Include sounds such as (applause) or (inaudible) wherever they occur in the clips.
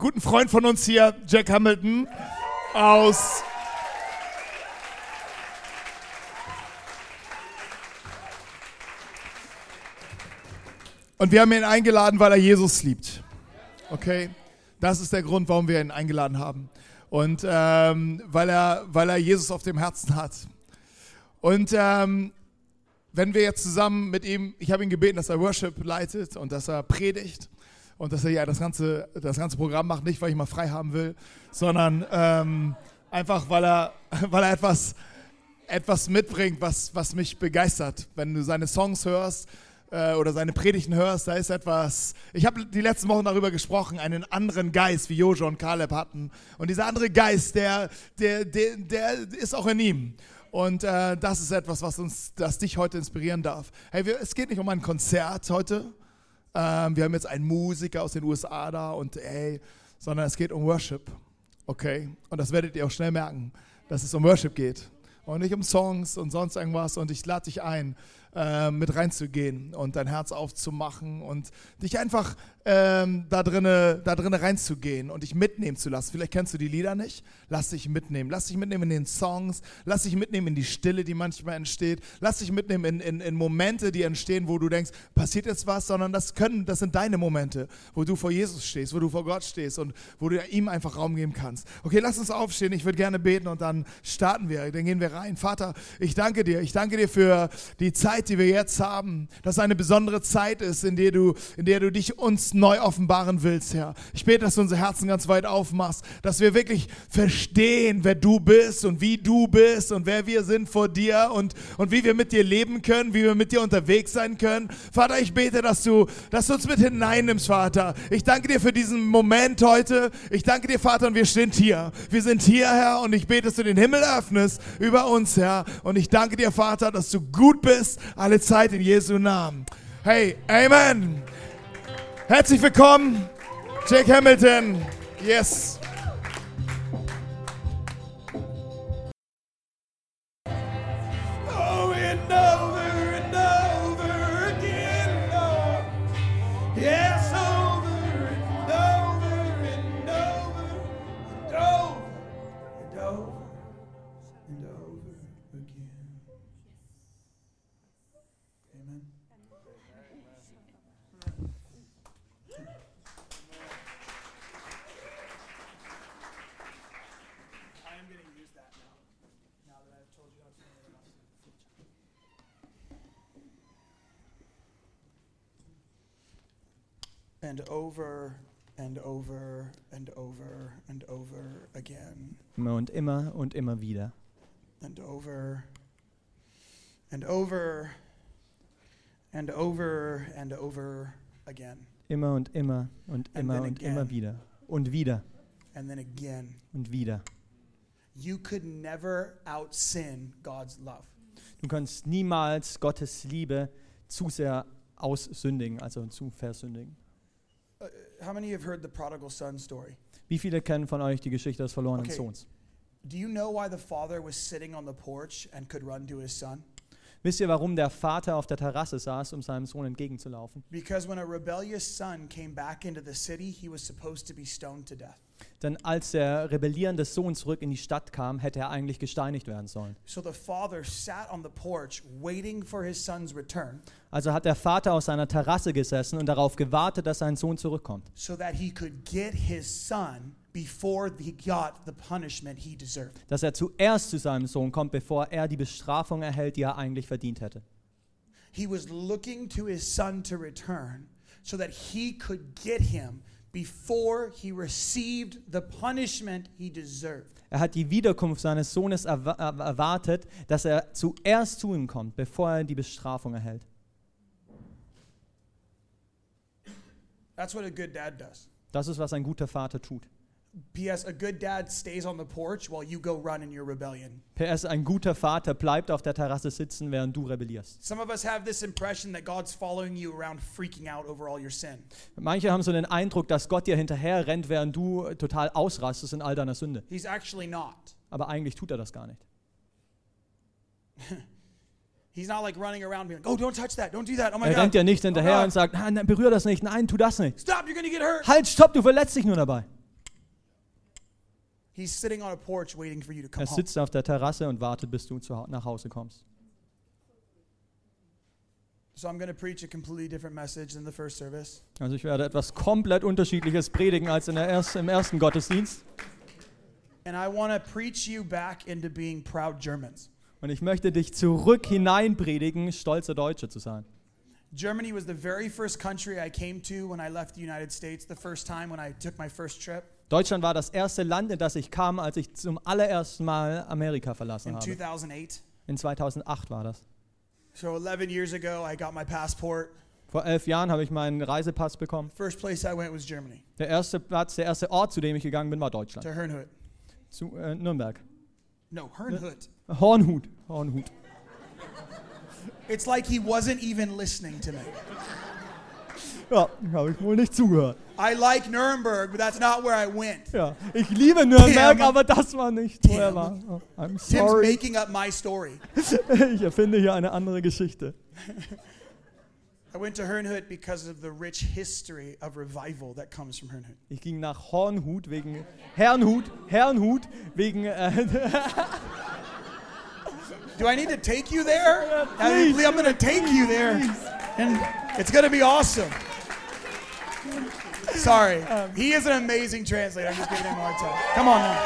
guten Freund von uns hier, Jack Hamilton aus Und wir haben ihn eingeladen, weil er Jesus liebt. Okay? Das ist der Grund, warum wir ihn eingeladen haben. Und ähm, weil, er, weil er Jesus auf dem Herzen hat. Und ähm, wenn wir jetzt zusammen mit ihm, ich habe ihn gebeten, dass er Worship leitet und dass er predigt und dass er ja das ganze, das ganze Programm macht, nicht weil ich mal frei haben will, sondern ähm, einfach weil er, (laughs) weil er etwas, etwas mitbringt, was, was mich begeistert. Wenn du seine Songs hörst, äh, oder seine Predigten hörst, da ist etwas, ich habe die letzten Wochen darüber gesprochen, einen anderen Geist, wie Jojo und Caleb hatten. Und dieser andere Geist, der, der, der, der ist auch in ihm. Und äh, das ist etwas, was uns, das dich heute inspirieren darf. Hey, wir, es geht nicht um ein Konzert heute. Ähm, wir haben jetzt einen Musiker aus den USA da und ey, sondern es geht um Worship. Okay? Und das werdet ihr auch schnell merken, dass es um Worship geht. Und nicht um Songs und sonst irgendwas. Und ich lade dich ein, äh, mit reinzugehen und dein Herz aufzumachen und dich einfach ähm, da drinnen da drinne reinzugehen und dich mitnehmen zu lassen. Vielleicht kennst du die Lieder nicht. Lass dich mitnehmen. Lass dich mitnehmen in den Songs. Lass dich mitnehmen in die Stille, die manchmal entsteht. Lass dich mitnehmen in, in, in Momente, die entstehen, wo du denkst, passiert jetzt was, sondern das können, das sind deine Momente, wo du vor Jesus stehst, wo du vor Gott stehst und wo du ihm einfach Raum geben kannst. Okay, lass uns aufstehen. Ich würde gerne beten und dann starten wir. Dann gehen wir rein. Vater, ich danke dir. Ich danke dir für die Zeit, die wir jetzt haben, dass eine besondere Zeit ist, in der du, in der du dich uns neu offenbaren willst, Herr. Ich bete, dass du unsere Herzen ganz weit aufmachst, dass wir wirklich verstehen, wer du bist und wie du bist und wer wir sind vor dir und, und wie wir mit dir leben können, wie wir mit dir unterwegs sein können. Vater, ich bete, dass du, dass du uns mit hineinnimmst, Vater. Ich danke dir für diesen Moment heute. Ich danke dir, Vater, und wir sind hier. Wir sind hier, Herr, und ich bete, dass du den Himmel öffnest über uns, Herr. Und ich danke dir, Vater, dass du gut bist, alle Zeit in Jesu Namen. Hey, Amen. Herzlich willkommen, Jake Hamilton. Yes. Over and over and over and over and over again Immer und immer und immer wieder. and over and over and over and over again Immer und immer und And immer und again. immer wieder. Und wieder and then again. und wieder. You could never out sin God's love. Du kannst niemals Gottes Liebe zu sehr aussündigen, also zu versündigen. How many have heard the prodigal son story? Wie viele kennen von euch die Geschichte des verlorenen Okay. Sohns? Do you know why the father was sitting on the porch and could run to his son? Wisst ihr, warum der Vater auf der Terrasse saß, um seinem Sohn entgegenzulaufen? Because when a rebellious son came back into the city, he was supposed to be stoned to death. Denn als der rebellierende Sohn zurück in die Stadt kam, hätte er eigentlich gesteinigt werden sollen. So the father sat on the porch waiting for his son's return Also hat der Vater auf seiner Terrasse gesessen und darauf gewartet, dass sein Sohn zurückkommt, so that he could get his son before he got the punishment he deserved. dass er zuerst zu seinem Sohn kommt, bevor er die Bestrafung erhält, die er eigentlich verdient hätte. He was looking to his son to return so that he could get him before he received the punishment he deserved. Er hat die Wiederkunft seines Sohnes erwa- er- erwartet, dass er zuerst zu ihm kommt, bevor er die Bestrafung erhält. That's what a good dad does. Das ist, was ein guter Vater tut. P.S. A good dad stays on the porch while you go run in your rebellion. PS, ein guter Vater bleibt auf der Terrasse sitzen, während du rebellierst. Some of us have this impression that God's following you around freaking out over all your sin. Manche haben so den Eindruck, dass Gott dir hinterher rennt, während du total ausrastest in all deiner Sünde. He's actually not. Aber eigentlich tut er das gar nicht. (laughs) He's not like running around being like, oh, don't touch that, don't do that, oh my Er God. rennt dir nicht hinterher God. und sagt, nein, nein, berühr das nicht, nein, tu das nicht. Stop, you're gonna get hurt. Halt, stopp, du verletzt dich nur dabei. He's sitting on a porch waiting for you to come Er home. sitzt auf der Terrasse und wartet, bis du zu, nach Hause kommst. So I'm going to preach a completely different message than the first service. Also ich werde etwas komplett Unterschiedliches predigen als in der erst, im ersten Gottesdienst. And I want to preach you back into being proud Germans. Und ich möchte dich zurück hineinpredigen, stolze Deutsche zu sein. Germany was the very first country I came to when I left the United States, the first time when I took my first trip Deutschland war das erste Land, in das ich kam, als ich zum allerersten Mal Amerika verlassen in habe. 2008. In 2008 war das. So 11 years ago, I got my passport. Vor elf Jahren habe ich meinen Reisepass bekommen. First place I went was Germany, Der erste Platz, der erste Ort, zu dem ich gegangen bin, war to Deutschland. Herrnhut. Zu äh, Nürnberg. No, Herrnhut. Hornhut. Hornhut. It's like he wasn't even listening to me. Ja, habe ich wohl nicht zugehört. I like Nuremberg, but that's not where I went. Ja, ich liebe Nürnberg, Damn. aber das war nicht, wo er war. Oh, I'm Tim's sorry. making up my story. (laughs) Ich erfinde hier eine andere Geschichte. (laughs) I went to Herrnhut because of the rich history of revival that comes from Herrnhut. Ich ging nach Hornhut wegen Herrnhut, Herrnhut wegen äh, (laughs) Do I need to take you there? please. I, I'm going to take you there. And it's going to be awesome. Sorry. He is an amazing translator. I'm just giving him a hard time. Come on now.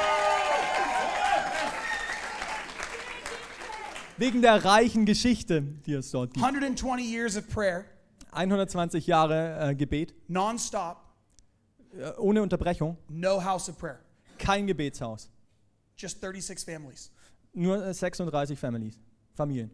wegen der reichen Geschichte, die es dort gibt. 120 years of prayer, 120 Jahre äh, Gebet nonstop, äh, ohne Unterbrechung, no house of prayer. kein Gebetshaus, Just 36 families. nur äh, 36 Families, Familien,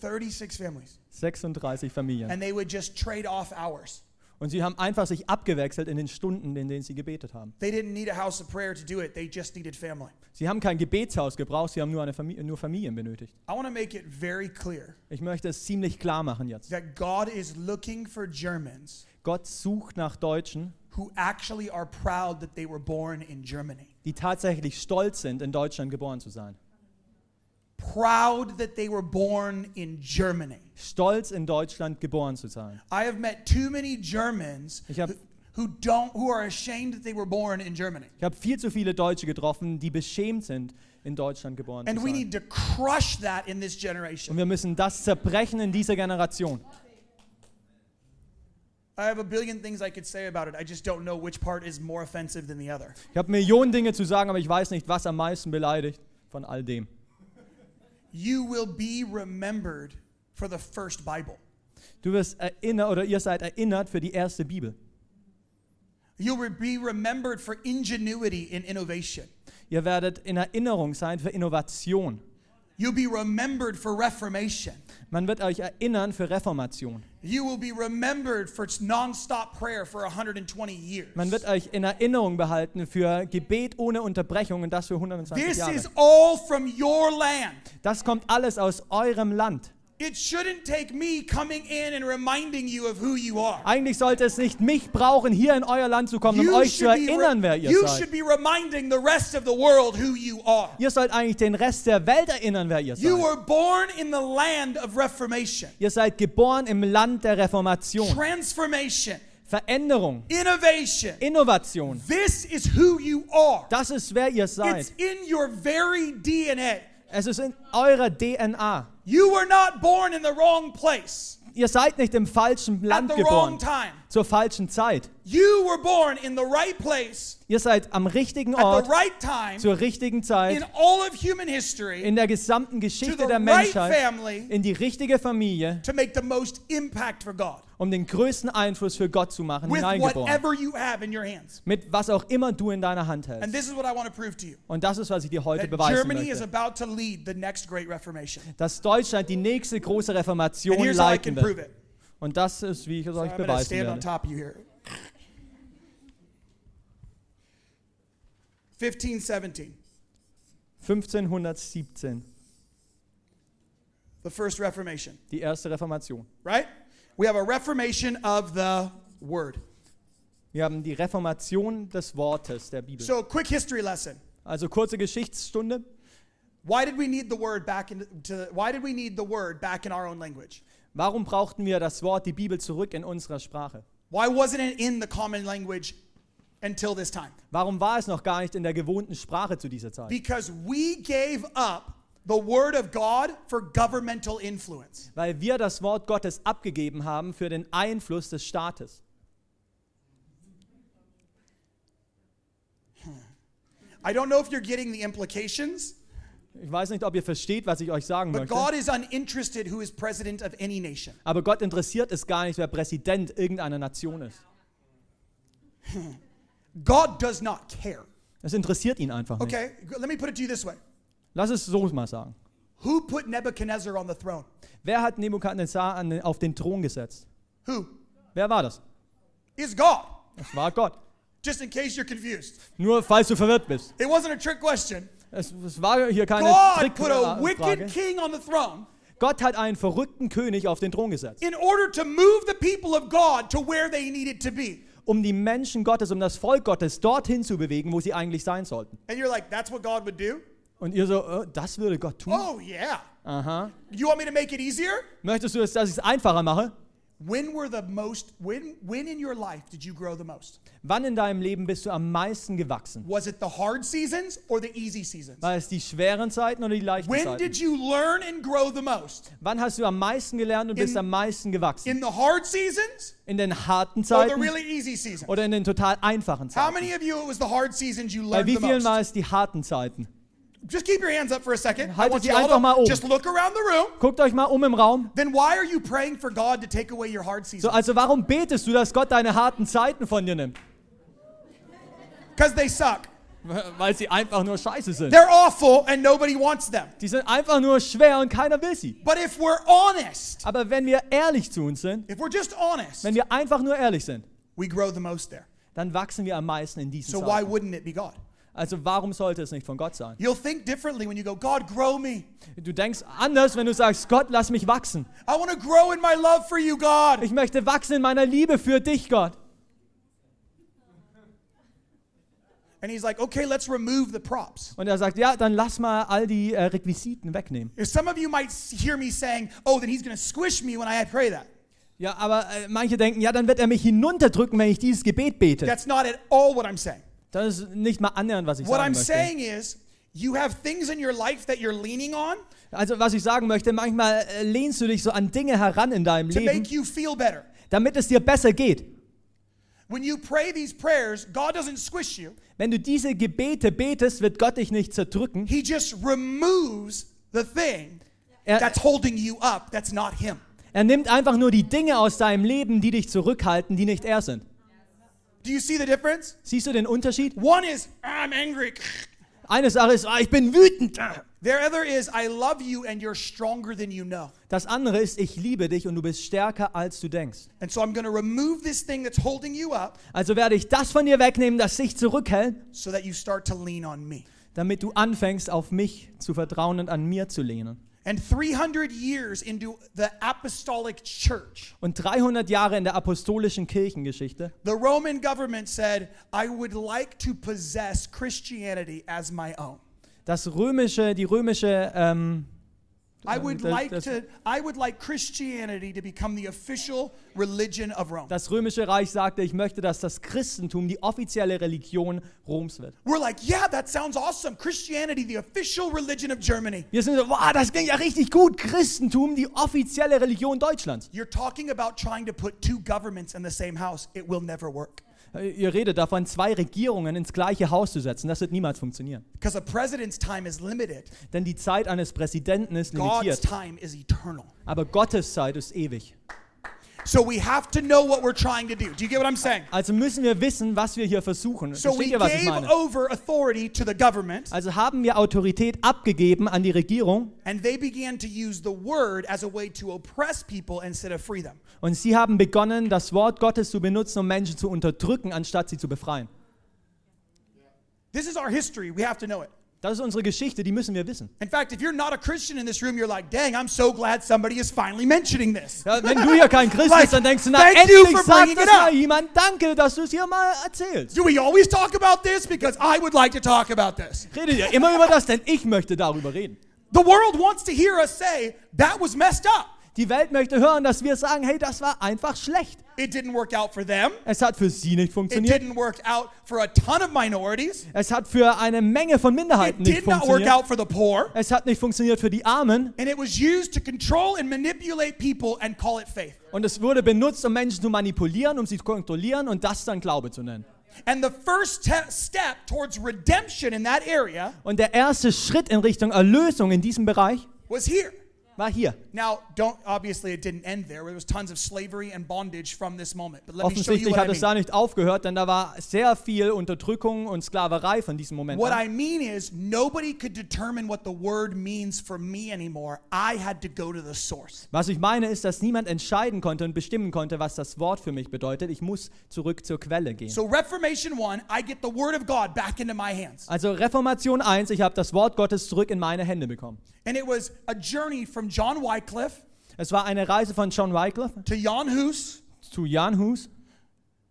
36 families. 36 Familien. And they would just trade off hours. Und sie haben einfach sich abgewechselt in den Stunden, in denen sie gebetet haben. They didn't need a house of prayer to do it, they just needed family. Sie haben kein Gebetshaus gebraucht, sie haben nur, eine Familie, nur Familien benötigt. I want to make it very clear Ich möchte es ziemlich klar machen jetzt. that God is looking for Germans Gott sucht nach Deutschen, who actually are proud that they were born in Germany. die tatsächlich stolz sind, in Deutschland geboren zu sein. Proud that they were born in Germany. Stolz, in Deutschland geboren zu sein. I have met too many Germans Ich hab- who, don't who are ashamed that they were born in Germany. Ich habe viel zu viele Deutsche getroffen, die beschämt sind, in Deutschland geboren And zu we sein. need to crush that in this Und generation. wir müssen das zerbrechen in dieser Generation. I have a billion things I could say about it. I just don't know which part is more offensive than the other. Ich habe Millionen Dinge zu sagen, aber ich weiß nicht, was am meisten beleidigt von all dem. You will be remembered for the first Bible. Du wirst erinnert oder ihr seid erinnert für die erste Bibel. You will be remembered for ingenuity in innovation. Ihr werdet in Erinnerung sein für Innovation. You'll be remembered for reformation. Man wird euch erinnern für Reformation. You will be remembered for nonstop prayer for 120 years. Man wird euch in Erinnerung behalten für Gebet ohne Unterbrechung und das für 120 This Jahre. is all from your land. Das kommt alles aus eurem Land. It shouldn't take me coming in and reminding you of who you are. Eigentlich sollte es nicht mich brauchen, hier in euer Land zu kommen, um euch zu erinnern, wer ihr you seid. should be reminding the rest of the world who you are. Ihr sollt eigentlich den Rest der Welt erinnern, wer ihr You seid. were born in the land of reformation, Ihr seid geboren im Land der Reformation. transformation, Veränderung, innovation. Innovation. This is who you are. Das ist, wer ihr It's seid. in your very DNA. Es ist in eurer DNA. You were not born in the wrong place Ihr seid nicht im falschen Land the wrong geboren, time. Zur falschen Zeit. You were born in the right place Ihr seid am richtigen Ort right time zur richtigen in Zeit all of human history in der gesamten Geschichte der right Menschheit family in die richtige Familie, to make the most impact for God um den größten Einfluss für Gott zu machen, hineingeboren. whatever you have in your hands. Mit was auch immer du in deiner Hand And hältst. this is what I want to prove to you. Und das ist, was ich dir heute beweisen Germany is möchte. about to lead the next great reformation. Dass Deutschland die nächste große Reformation leiten wird. Und das ist, wie ich es So euch beweisen werde. top of you here. 1517, 1517, the first Reformation, die erste Reformation. right? We have a reformation of the word. Wir haben die Reformation des Wortes der Bibel. So, quick history lesson. Also kurze Geschichtsstunde. Why did we need the word back in to why did we need the word back in our own language? Warum brauchten wir das Wort, die Bibel zurück in unserer Sprache? Why wasn't it in the common language until this time? Warum war es noch gar nicht in der gewohnten Sprache zu dieser Zeit? Because we gave up the word of God for governmental influence. Weil wir das Wort Gottes abgegeben haben für den Einfluss des Staates. I don't know if you're getting the implications, Ich weiß nicht, ob ihr versteht, was ich euch sagen but möchte. God is uninterested who is president of any nation. Aber Gott interessiert es gar nicht, wer Präsident irgendeiner Nation ist. (laughs) God does not care. Es interessiert ihn einfach nicht. Okay, let me put it to you this way. Lass es so mal sagen. Who put Nebuchadnezzar on the throne? Wer hat Nebukadnezar an den, auf den Thron gesetzt? Who? Wer war das? Is God. Es war Gott. Just in case you're confused. Nur falls du verwirrt bist. It wasn't a trick question. Es, es war hier keine God put a Trickfrage. wicked king on the throne Gott hat einen verrückten König auf den Thron gesetzt, in order to move the people of God to where they needed to be. um die Menschen Gottes, um das Volk Gottes dorthin zu bewegen, wo sie eigentlich sein sollten. And you're like, that's what God would do? Und ihr so, äh, das würde Gott tun? Oh, yeah. Aha. You want me to make it easier? Möchtest du, dass ich es einfacher mache? When were the most, when, when in your life did you grow the most? Wann in deinem Leben bist du am meisten gewachsen? Was it the hard seasons or the easy seasons? War es die schweren Zeiten oder die leichten When Zeiten? did you learn and grow the most? Wann hast du am meisten gelernt und bist In- am meisten gewachsen? In the hard seasons In den harten or the Zeiten really easy seasons? oder in den total einfachen How Zeiten? many of you it was the hard seasons you Bei learned wie the vielen most? war es die harten Zeiten? Just keep your hands up for a second. I Haltet want sie you all einfach mal to oben. just look around the room. Guckt euch mal um im Raum. Then why are you praying for God to take away your hard seasons? So, also warum betest du, dass Gott deine harten Zeiten von dir nimmt? Because they suck. Weil sie einfach nur scheiße sind. They're awful and nobody wants them. Die sind einfach nur schwer und keiner will sie. But if we're honest, Aber wenn wir ehrlich zu uns sind, if we're just honest, wenn wir einfach nur ehrlich sind, we grow the most there. dann wachsen wir am meisten in diesen So why wouldn't it be God? Also warum sollte es nicht von Gott sein? You'll think differently when you go, God, grow me. Du denkst anders, wenn du sagst, Gott, lass mich wachsen. I want to grow in my love for you, God. Ich möchte wachsen in meiner Liebe für dich, Gott. And he's like, okay, let's remove the props. Und er sagt, ja, dann lass mal all die äh, Requisiten wegnehmen. If some of you might hear me saying, oh, then he's going to squish me when I pray that. Ja, aber äh, manche denken, ja, dann wird er mich hinunterdrücken, wenn ich dieses Gebet bete. That's not at all what I'm saying. Das ist nicht mal annähernd, was ich What sagen I'm möchte. saying is, you have things in your life that you're leaning on Also was ich sagen möchte, manchmal äh, lehnst du dich so an Dinge heran in deinem to Leben, make you feel better. damit es dir besser geht. When you pray these prayers, God doesn't squish you. Wenn du diese Gebete betest, wird Gott dich nicht zerdrücken. He just removes the thing Er, that's holding you up that's not Him. er nimmt einfach nur die Dinge aus deinem Leben, die dich zurückhalten, die nicht er sind. Do you see the difference? Siehst du den Unterschied? One is, I'm angry. Eine Sache ist, ah, ich bin wütend. The other is, I love you and you're stronger than you know. Das andere ist, ich liebe dich und du bist stärker, als du denkst. And so I'm going to remove this thing that's holding you up Also werde ich das von dir wegnehmen, das dich zurückhält, so that you start to lean on me. damit du anfängst, auf mich zu vertrauen und an mir zu lehnen. And 300 years into the apostolic church, Und 300 Jahre in der apostolischen Kirchengeschichte the Roman government said, I would like to possess Christianity as my own. das römische, die römische, ähm, I would das- like das- to I would like Christianity to become the official religion of Rome. das römische Reich sagte, ich möchte, dass das Christentum die offizielle Religion Roms wird. We're like, yeah, that sounds awesome. Christianity, the official religion of Germany. Wir sind so, wow, das klingt ja richtig gut. Christentum, die offizielle Religion Deutschlands. You're talking about trying to put two governments in the same house. It will never work. Äh, Ihr redet davon, zwei Regierungen ins gleiche Haus zu setzen. Das wird niemals funktionieren. Because a president's time is limited. Denn die Zeit eines Präsidenten ist God's limitiert. time is eternal. Aber Gottes Zeit ist ewig. So we have to know what we're trying to do. Do you get what I'm saying? Also müssen wir wissen, was wir hier versuchen. So Versteht we ihr, was ich gave meine? over authority to the government, Also haben wir Autorität abgegeben an die Regierung and they began to use the word as a way to oppress people instead of free them. und sie haben begonnen, das Wort Gottes zu benutzen, um Menschen zu unterdrücken, anstatt sie zu befreien. This is our history. We have to know it. Das ist unsere Geschichte, die müssen wir wissen. In fact, if you're not a Christian in this room, you're like, dang, I'm so glad somebody is finally mentioning this. Ja, wenn du hier kein Christ (laughs) Like, bist, dann denkst du, na endlich sagt das mal jemand. Danke, dass du es hier mal erzählst. Do we always talk about this? Because I would like to talk about this. Redet ihr immer über das, denn ich möchte darüber reden. The world wants to hear us say, that was messed up. Die Welt möchte hören, dass wir sagen, hey, das war einfach schlecht. It didn't work out for them. Es hat für sie nicht It funktioniert. didn't work out for a ton of minorities. Es hat für eine Menge von It Minderheiten nicht did not work funktioniert. out for the poor. Es hat nicht funktioniert für die Armen. And it was used to control and manipulate people and call it faith. Und es wurde benutzt, um Menschen zu manipulieren, um sie zu kontrollieren und das dann Glaube zu nennen. And the first te- step towards redemption in that area Und der erste Schritt in Richtung Erlösung in diesem Bereich was here. War hier. Now, don't obviously it didn't end there. There was tons of slavery and bondage from this moment. But let me show you Offensichtlich what hat I es mean. da nicht aufgehört, denn da war sehr viel Unterdrückung und Sklaverei von diesem Moment What an. I mean is, nobody could determine what the word means for me anymore. I had to go to the source. Was ich meine ist, dass niemand entscheiden konnte und bestimmen konnte, was das Wort für mich bedeutet. Ich muss zurück zur Quelle gehen. So, Reformation 1, I get the word of God back into my hands. Also Reformation 1, ich habe das Wort Gottes zurück in meine Hände bekommen. And it was a journey from John Wycliffe Es war eine Reise von John Wycliffe to Jan Hus zu Jan Hus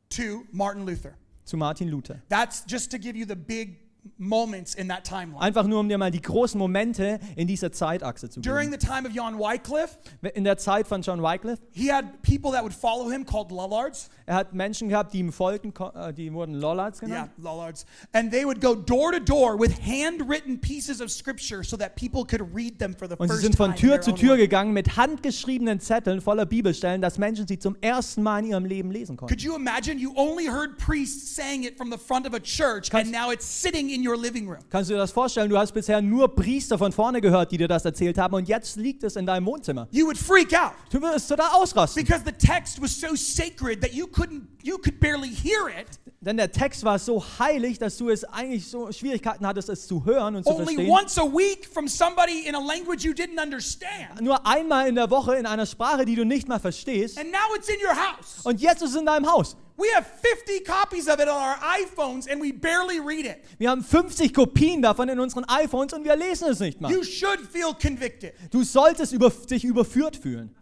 to Martin Luther. zu Martin Luther. That's just to give you the big moments in that timeline. Einfach nur, um dir mal die großen Momente in dieser Zeitachse zu During geben. the time of Jan Wycliffe, In der Zeit von John Wycliffe, he had people that would follow him called Lollards. er hat Menschen gehabt, die ihm folgten, ko- äh, die wurden Lollards Yeah, genannt. Lollards. And they would go door to door with handwritten pieces of scripture so that people could read them for the Und sie first sind time. von in Tür their zu own Tür gegangen mit handgeschriebenen Zetteln voller Bibelstellen, dass Menschen sie zum ersten Mal in ihrem Leben lesen konnten. Could you imagine? You only heard priests saying it from the front of a church, and now it's sitting in your living room. Kannst du dir das vorstellen? Du hast bisher nur Priester von vorne gehört, die dir das erzählt haben und jetzt liegt es in deinem Wohnzimmer. You would freak out Du wirst total ausrasten. because the text was so sacred that you couldn't, you could barely hear it. Denn der Text war so heilig, dass du es eigentlich so Schwierigkeiten hattest, es zu hören und zu Only verstehen. once a week from somebody in a language you didn't understand. Nur einmal in der Woche in einer Sprache, die du nicht mal verstehst. And now it's in your house. Und jetzt ist es in deinem Haus. We have 50 copies of it on our iPhones and we barely read it. Wir haben 50 Kopien davon in unseren iPhones und wir lesen es nicht mal. You should feel convicted. Du solltest über, dich überführt fühlen.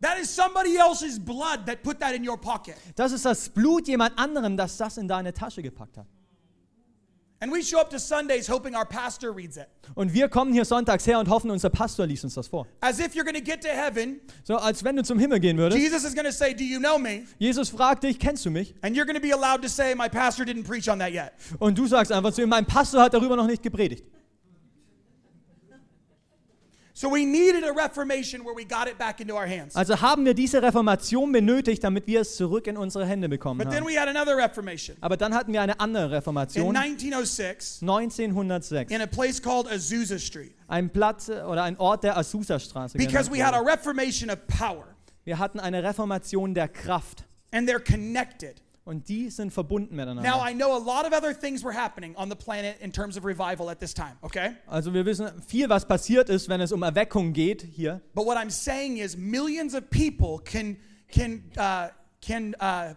That is somebody else's blood that put that in your pocket. Das ist das Blut jemand anderem, das das in deine Tasche gepackt hat. And we show up to Sundays hoping our pastor reads it. Und wir kommen hier sonntags her und hoffen, unser Pastor liest uns das vor. As if you're going to get to heaven, So als wenn du zum Himmel gehen würdest. Jesus is going to say, Do you know me? Jesus fragt dich, kennst du mich? And you're going to be allowed to say, My pastor didn't preach on that yet. Und du sagst einfach zu ihm, mein Pastor hat darüber noch nicht gepredigt. So we needed a reformation where we got it back into our hands. Also haben wir diese Reformation benötigt, damit wir es zurück in unsere Hände bekommen But then haben. we had another reformation. Aber dann hatten wir eine andere In Reformation. 1906, 1906. in a place called Azusa Street. Ein Platz äh, oder ein Ort der Azusa-Straße. Because genannt we had a wurde. reformation of power. Wir hatten eine Reformation der Kraft. And they're connected. Und die sind verbunden Now. I know a lot of other things were happening on the planet in terms of revival at this time, okay? Also wir wissen viel, was passiert ist, wenn es um Erweckung geht hier. But what I'm saying is millions of people can can uh, can uh,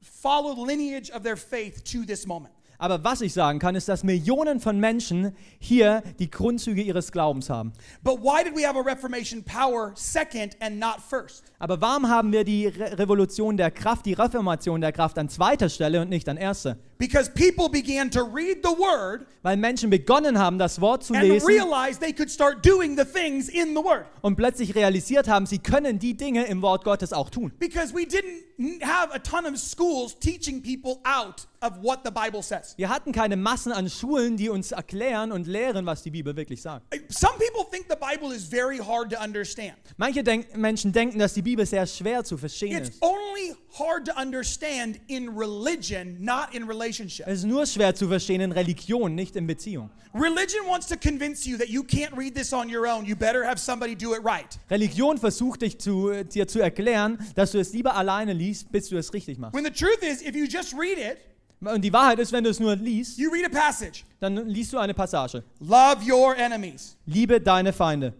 follow the lineage of their faith to this moment. Aber was ich sagen kann, ist, dass Millionen von Menschen hier die Grundzüge ihres Glaubens haben. But why did we have a Reformation power second and not first? Aber warum haben wir die Re Revolution der Kraft, die Reformation der Kraft an zweiter Stelle und nicht an erster? Because people began to read the word Weil Menschen begonnen haben, das Wort zu and lesen realized they could start doing the things in the word. und plötzlich realisiert haben, sie können die Dinge im Wort Gottes auch tun. Because we didn't have a ton of schools teaching people out of what the Bible says. Wir hatten keine Massen an Schulen, die uns erklären und lehren, was die Bibel wirklich sagt. Some people think the Bible is very hard to understand. Manche denk Menschen denken, dass die Bibel sehr schwer zu verstehen It's ist. only hard to understand in religion, not in relationship. Es ist nur schwer zu verstehen in Religion, nicht in Beziehung. Religion wants to convince you that you can't read this on your own. You better have somebody do it right. Religion versucht dich zu, dir zu erklären, dass du es lieber alleine liest, bis du es richtig machst. When the truth is, if you just read it, Und die Wahrheit ist, wenn du es nur liest, you read a passage. dann liest du eine Passage. Love your enemies. Liebe deine Feinde.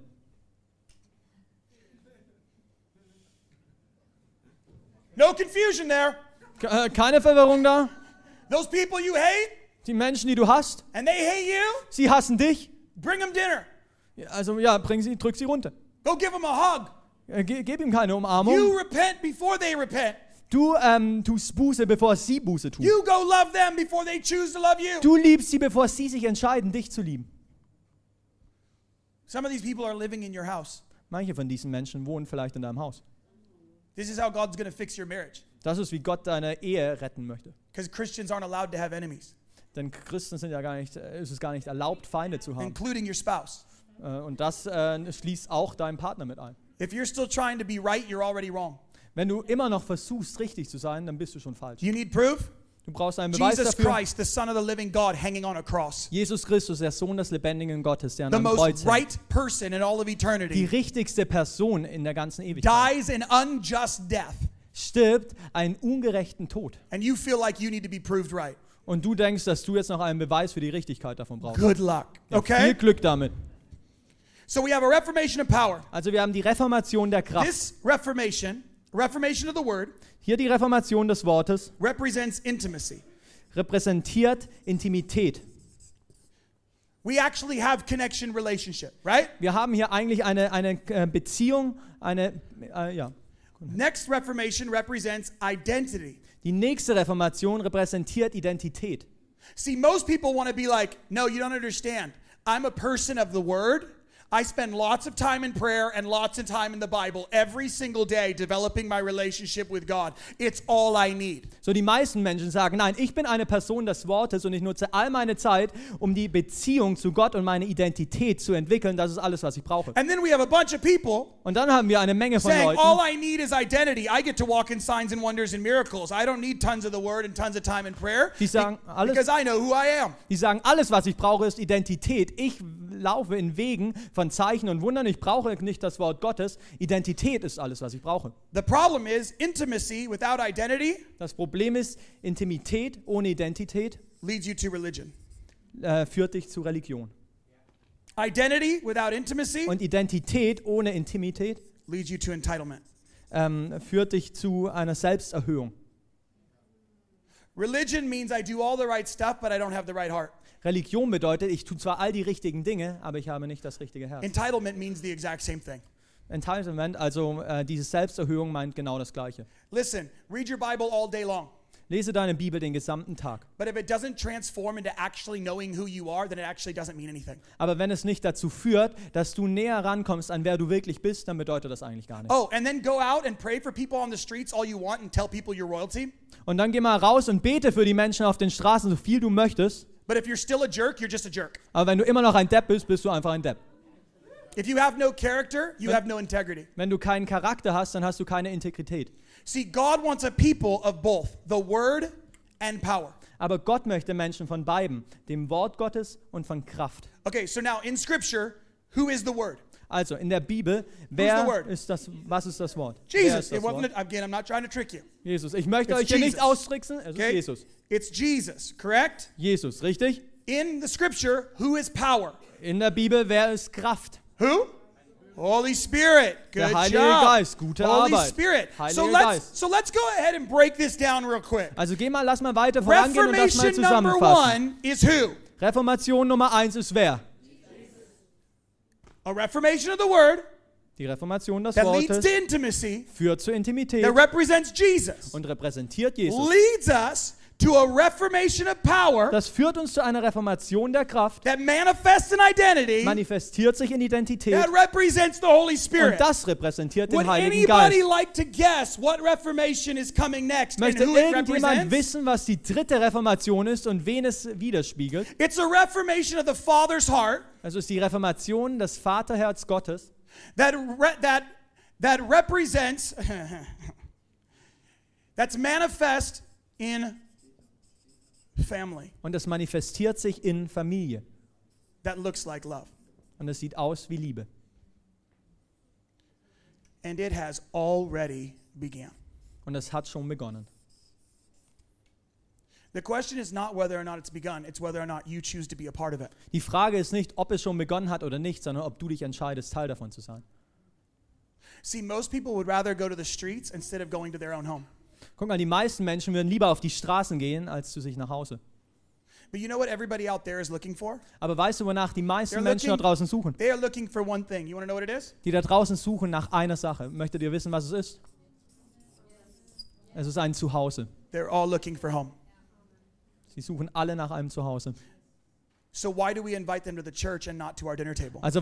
No confusion there. Äh, Keine Verwirrung da. Those people you hate Die Menschen, die du hast, and they hate you, sie hassen dich. bring them dinner. Also ja, bring sie, drück sie runter. Go give them a hug. Äh, ge gib ihm keine You Umarmung. repent before they repent. Du ähm, tust Buße, bevor sie Buße tun. You go love them before they choose to love you. Du liebst sie, bevor sie sich entscheiden, dich zu lieben. Some of these people are living in your house. Manche von diesen Menschen wohnen vielleicht in deinem Haus. This is how God's going to fix your marriage. Das ist, wie Gott deine Ehe retten möchte. Because Christians aren't allowed to have enemies, Denn Christen sind ja gar nicht, äh, es ist gar nicht erlaubt, Feinde zu haben. including your spouse. Äh, Und das äh, schließt auch deinen Partner mit ein. If you're still trying to be right, you're already wrong. Wenn du immer noch versuchst, richtig zu sein, dann bist du schon falsch. You need proof? Du brauchst einen Beweis Jesus dafür. Christ, the Son of the living God, hanging on a cross. Jesus Christus, der Sohn des lebendigen Gottes, der an The einem Kreuz most right person in all of Die eternity richtigste Person in der ganzen Ewigkeit. dies an unjust death. Stirbt einen ungerechten Tod. And you feel like you need to be proved right. Und du denkst, dass du jetzt noch einen Beweis für die Richtigkeit davon brauchst. Good luck. Ja, Viel Okay? Glück damit. So we have a reformation of power. Also wir haben die Reformation der Kraft. This reformation, reformation of the word, Hier die Reformation des Wortes represents intimacy. repräsentiert Intimität. We actually have connection relationship, right? Wir haben hier eigentlich eine, eine äh, Beziehung, eine, äh, ja. Next reformation represents identity. Die nächste Reformation repräsentiert Identität. See, most people want to be like, no, you don't understand. I'm a person of the word. I spend lots of time in prayer and lots of time in the Bible every single day developing my relationship with God. It's all I need. So die meisten Menschen sagen, nein, ich bin eine Person des Wortes und ich nutze all meine Zeit, um die Beziehung zu Gott und meine Identität zu entwickeln. Das ist alles, was ich brauche. And then we have a bunch of people Und dann haben wir eine Menge von saying, Leuten, all I need is identity. I get to walk in signs and wonders and miracles. I don't need tons of the word and tons of time in prayer die sagen, alles, because I know who I am. die sagen, alles, was ich brauche, ist Identität. Ich laufe in Wegen von Zeichen und Wundern. Ich brauche nicht das Wort Gottes. Identität ist alles, was ich brauche. The problem is intimacy without identity Das Problem ist, Intimität ohne Identität leads you to religion. äh, führt dich zu Religion. Identity without intimacy Und Identität ohne Intimität leads you to entitlement. ähm, führt dich zu einer Selbsterhöhung. Religion means I do all the right stuff, but I don't have the right heart. Religion bedeutet, ich tue zwar all die richtigen Dinge, aber ich habe nicht das richtige Herz. Entitlement means the exact same thing. Entitlement, also äh, diese Selbsterhöhung, meint genau das Gleiche. Listen, read your Bible all day long, Lese deine Bibel den gesamten Tag. but if it doesn't transform into actually knowing who you are, then it actually doesn't mean anything. Aber wenn es nicht dazu führt, dass du näher rankommst an wer du wirklich bist, dann bedeutet das eigentlich gar nichts. Oh, and then go out and pray for people on the streets all you want and tell people you're royalty. Und dann geh mal raus und bete für die Menschen auf den Straßen, so viel du möchtest. But if you're still a jerk, you're just a jerk. Aber wenn du immer noch ein Depp bist, bist du einfach ein Depp. If you have no character, you Wenn- have no integrity. Wenn du keinen Charakter hast, dann hast du keine Integrität. See, God wants a people of both the word and power. Aber Gott möchte Menschen von beiden, dem Wort Gottes und von Kraft. Okay, so now in Scripture, who is the word? Also in der Bibel, wer ist das, was ist das Wort? Jesus. ist das Wort? again, I'm not trying to trick you. Jesus. Ich möchte It's euch hier nicht austricksen, es ist Okay? Jesus. It's Jesus, correct? Jesus, richtig? In the Scripture, who is power? In der Bibel, wer ist Kraft? Who? Holy Spirit. Good Der Heilige job. Geist, gute Holy Arbeit. Spirit. so Heiliger let's Geist. so let's go ahead and break this down real quick. Also geh mal, lass mal weiter vorangehen und das mal Reformation number zusammenfassen. one is who? Reformation Nummer eins ist wer? A reformation of the word Die Reformation des that leads Wortes to intimacy führt zur Intimität that represents Jesus. und repräsentiert Jesus. Leads us to a reformation of power Das führt uns zu einer Reformation der Kraft, that manifests an identity manifestiert sich in Identität that represents the Holy Spirit. und das repräsentiert Would den Heiligen anybody Geist. like to guess what reformation is coming next and Möchte who irgendjemand wissen, was die dritte Reformation ist und wen es widerspiegelt? It's a reformation of the Father's heart Also ist die Reformation des Vaterherz Gottes, that re- that that represents (laughs) that's manifest in family und es manifestiert sich in Familie that looks like love und es sieht aus wie Liebe. and it has already began. Und es hat schon begonnen. The question is not whether or not it's begun, it's whether or not you choose to be a part of it. Die Frage ist nicht, ob es schon begonnen hat oder nicht, sondern ob du dich entscheidest, Teil davon zu sein. See, most people would rather go to the streets instead of going to their own home. Guck mal, die meisten Menschen würden lieber auf die Straßen gehen, als zu sich nach Hause. But you know what everybody out there is looking for? Aber weißt du, wonach die meisten They're Menschen da draußen suchen? They are looking for one thing. You want to know what it is? Die da draußen suchen nach einer Sache. Möchtet ihr wissen, was es ist? Es ist ein Zuhause. They're all looking for home. Sie suchen alle nach einem Zuhause. Also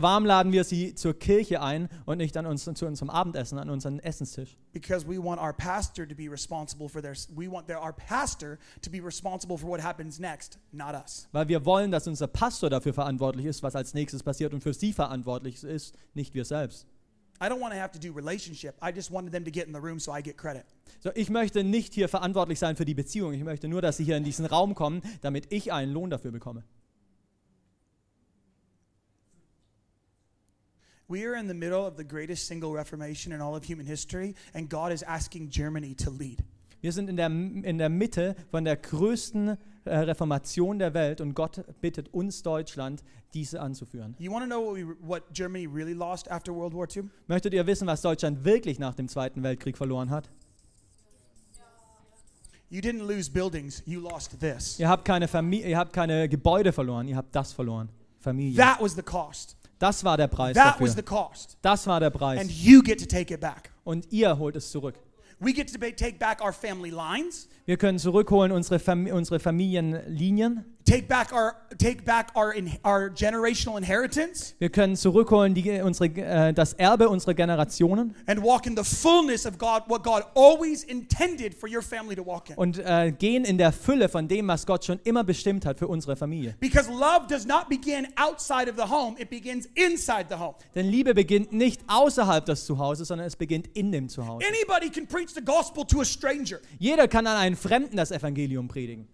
warum laden wir sie zur Kirche ein und nicht an uns, zu unserem Abendessen, an unseren Essenstisch? Because we want our pastor to be responsible for their we want their, our pastor to be responsible for what happens next, not us. Weil wir wollen, dass unser Pastor dafür verantwortlich ist, was als nächstes passiert und für sie verantwortlich ist, nicht wir selbst. I don't want to have to do relationship. I just wanted them to get in the room so I get credit. So, ich möchte nicht hier verantwortlich sein für die Beziehung. Ich möchte nur, dass sie hier in diesen Raum kommen, damit ich einen Lohn dafür bekomme. We are in the middle of the greatest single reformation in all of human history, and God is asking Germany to lead. Wir sind in der, in der Mitte von der größten äh, Reformation der Welt und Gott bittet uns Deutschland, diese anzuführen. You want to know what, we, what Germany really lost after World War II? Möchtet ihr wissen, was Deutschland wirklich nach dem Zweiten Weltkrieg verloren hat? You didn't lose buildings, you lost this. Ihr habt keine, Famili ihr habt keine Gebäude verloren, ihr habt das verloren. Familie. That was the cost. Das war der Preis That was the dafür. cost. Das war der And Preis. you get to take it back. Und ihr holt es zurück. We get to ba- take back our family lines, Wir können zurückholen unsere, Fam unsere Familienlinien. Take back our take back our in, our generational inheritance, Wir können zurückholen die, unsere, äh, das Erbe unserer Generationen and walk in the fullness of God, what God always intended for your family to walk in. und äh, gehen in der Fülle von dem, was Gott schon immer bestimmt hat für unsere Familie. Because love does not begin outside of the home, it begins inside the home. Denn Liebe beginnt nicht außerhalb des Zuhauses, sondern es beginnt in dem Zuhause. Anybody can preach the gospel to a stranger. Jeder kann an einen Fremden das Evangelium predigen.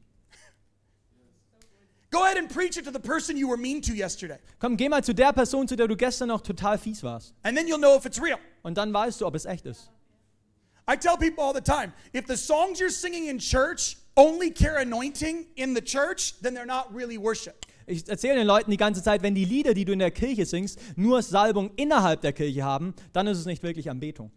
Go ahead and preach it to the person you were mean to yesterday. Komm, geh mal zu der Person, zu der du gestern noch total fies warst. And then you'll know if it's real. Und dann weißt du, ob es echt ist. I tell people all the time if the songs you're singing in church only carry anointing in the church, then they're not really worship. Ich erzähle den Leuten die ganze Zeit, wenn die Lieder, die du in der Kirche singst, nur Salbung innerhalb der Kirche haben, dann ist es nicht wirklich Anbetung.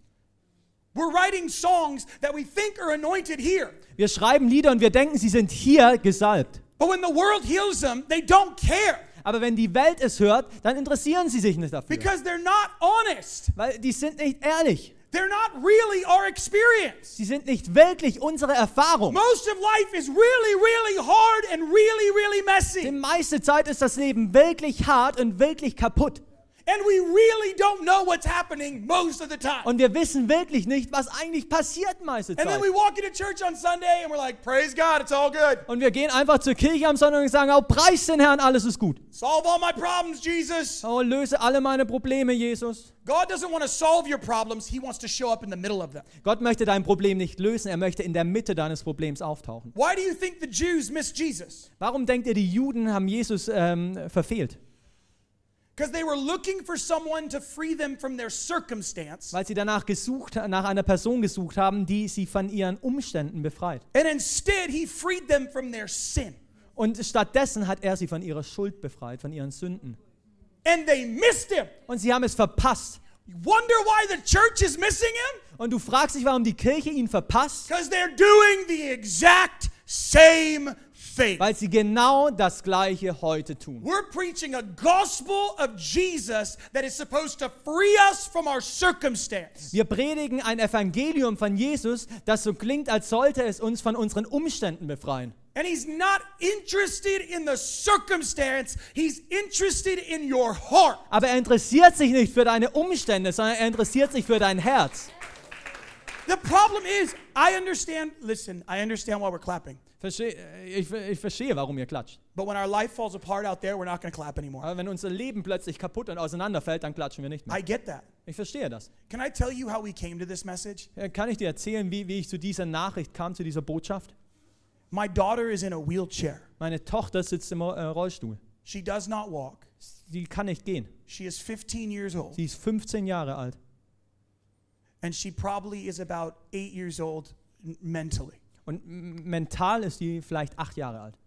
We're writing songs that we think are anointed here. Wir schreiben Lieder und wir denken, sie sind hier gesalbt. But when the world hears them, they don't care Aber wenn die Welt es hört, dann interessieren sie sich nicht dafür. because they're not honest. Weil die sind nicht ehrlich. They're not really our experience. Sie sind nicht wirklich unsere Erfahrung. Most of life is really, really hard and really, really Die messy. meiste Zeit ist das Leben wirklich hart und wirklich kaputt. And we really don't know what's happening most of the time. Und wir wissen wirklich nicht, was eigentlich passiert meiste Zeit. we walk into church on Sunday and we're like, praise God, it's all good. Und wir gehen einfach zur Kirche am Sonntag und sagen, oh, preis den Herrn, alles ist gut. Solve all my problems, Jesus. Oh, löse alle meine Probleme, Jesus. God doesn't want to solve your problems, He wants to show up in the middle of them. Gott möchte dein Problem nicht lösen, er möchte in der Mitte deines Problems auftauchen. Why do you think the Jews missed Jesus? Warum denkt ihr, die Juden haben Jesus ähm, verfehlt? Weil sie danach gesucht, nach einer Person gesucht haben, die sie von ihren Umständen befreit. And instead, He freed them from their sin. Und stattdessen hat er sie von ihrer Schuld befreit, von ihren Sünden. And they missed Him. Und sie haben es verpasst. You wonder why the church is missing Him? Und du fragst dich, warum die Kirche ihn verpasst? Because they're doing the exact same thing. Weil sie genau das Gleiche heute tun. We're preaching a gospel of Jesus that is supposed to free us from our circumstance. Wir predigen ein Evangelium von Jesus, das so klingt, als sollte es uns von unseren Umständen befreien. And he's not interested in the circumstance, he's interested in your heart. Aber er interessiert sich nicht für deine Umstände, sondern er interessiert sich für dein Herz. The problem is, I understand, listen, I understand why we're clapping. Versteh, ich, ich verstehe, warum ihr klatscht. But when our life falls apart out there, we're not going to clap anymore. Aber wenn unser Leben plötzlich kaputt und auseinanderfällt, dann klatschen wir nicht mehr. I get that. Ich verstehe das. Can I tell you how we came to this message? Äh, Kann ich dir erzählen, wie, wie ich zu dieser Nachricht kam, zu dieser Botschaft? My daughter is in a wheelchair. Meine Tochter sitzt im äh, Rollstuhl. She does not walk. Sie kann nicht gehen. She is 15 years old. Sie ist 15 Jahre alt. And she probably is about eight years old mentally. Und mental ist sie vielleicht acht Jahre alt.